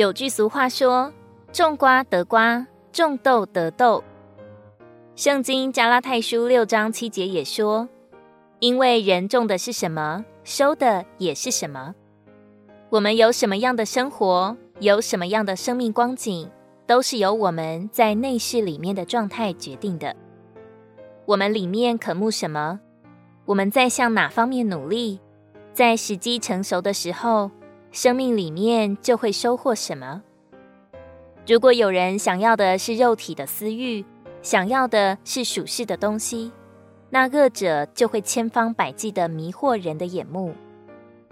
有句俗话说：“种瓜得瓜，种豆得豆。”圣经加拉太书六章七节也说：“因为人种的是什么，收的也是什么。”我们有什么样的生活，有什么样的生命光景，都是由我们在内室里面的状态决定的。我们里面渴慕什么，我们在向哪方面努力，在时机成熟的时候，生命里面就会收获什么。如果有人想要的是肉体的私欲，想要的是属世的东西，那恶者就会千方百计的迷惑人的眼目，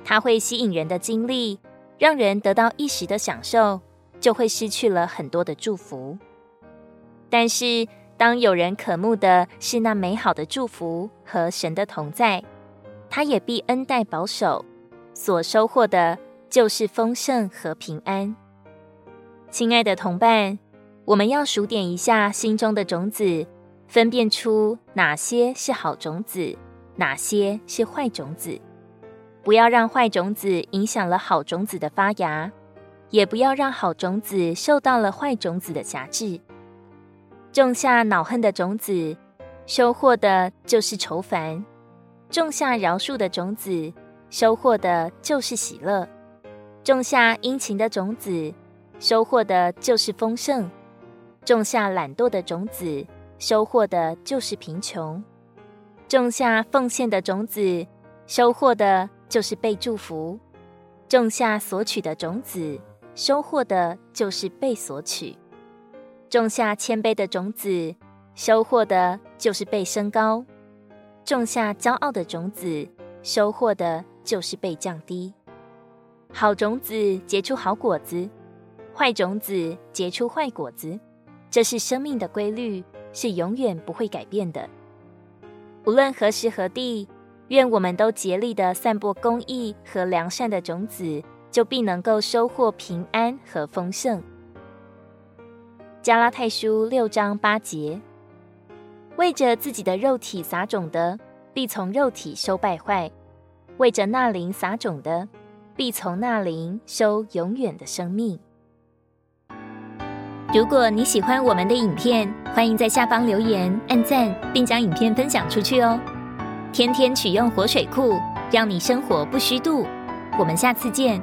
他会吸引人的精力，让人得到一时的享受，就会失去了很多的祝福。但是，当有人渴慕的是那美好的祝福和神的同在，他也必恩待保守，所收获的就是丰盛和平安。亲爱的同伴，我们要数点一下心中的种子，分辨出哪些是好种子，哪些是坏种子。不要让坏种子影响了好种子的发芽，也不要让好种子受到了坏种子的挟制。种下恼恨的种子，收获的就是愁烦；种下饶恕的种子，收获的就是喜乐；种下殷勤的种子，收获的就是丰盛；种下懒惰的种子，收获的就是贫穷；种下奉献的种子，收获的就是被祝福；种下索取的种子，收获的就是被索取。种下谦卑的种子，收获的就是被升高；种下骄傲的种子，收获的就是被降低。好种子结出好果子，坏种子结出坏果子，这是生命的规律，是永远不会改变的。无论何时何地，愿我们都竭力地散播公义和良善的种子，就必能够收获平安和丰盛。加拉太书六章八节，为着自己的肉体撒种的，必从肉体收败坏；为着那灵撒种的，必从那灵收永远的生命。如果你喜欢我们的影片，欢迎在下方留言、按赞，并将影片分享出去哦！天天取用活水库，让你生活不虚度。我们下次见。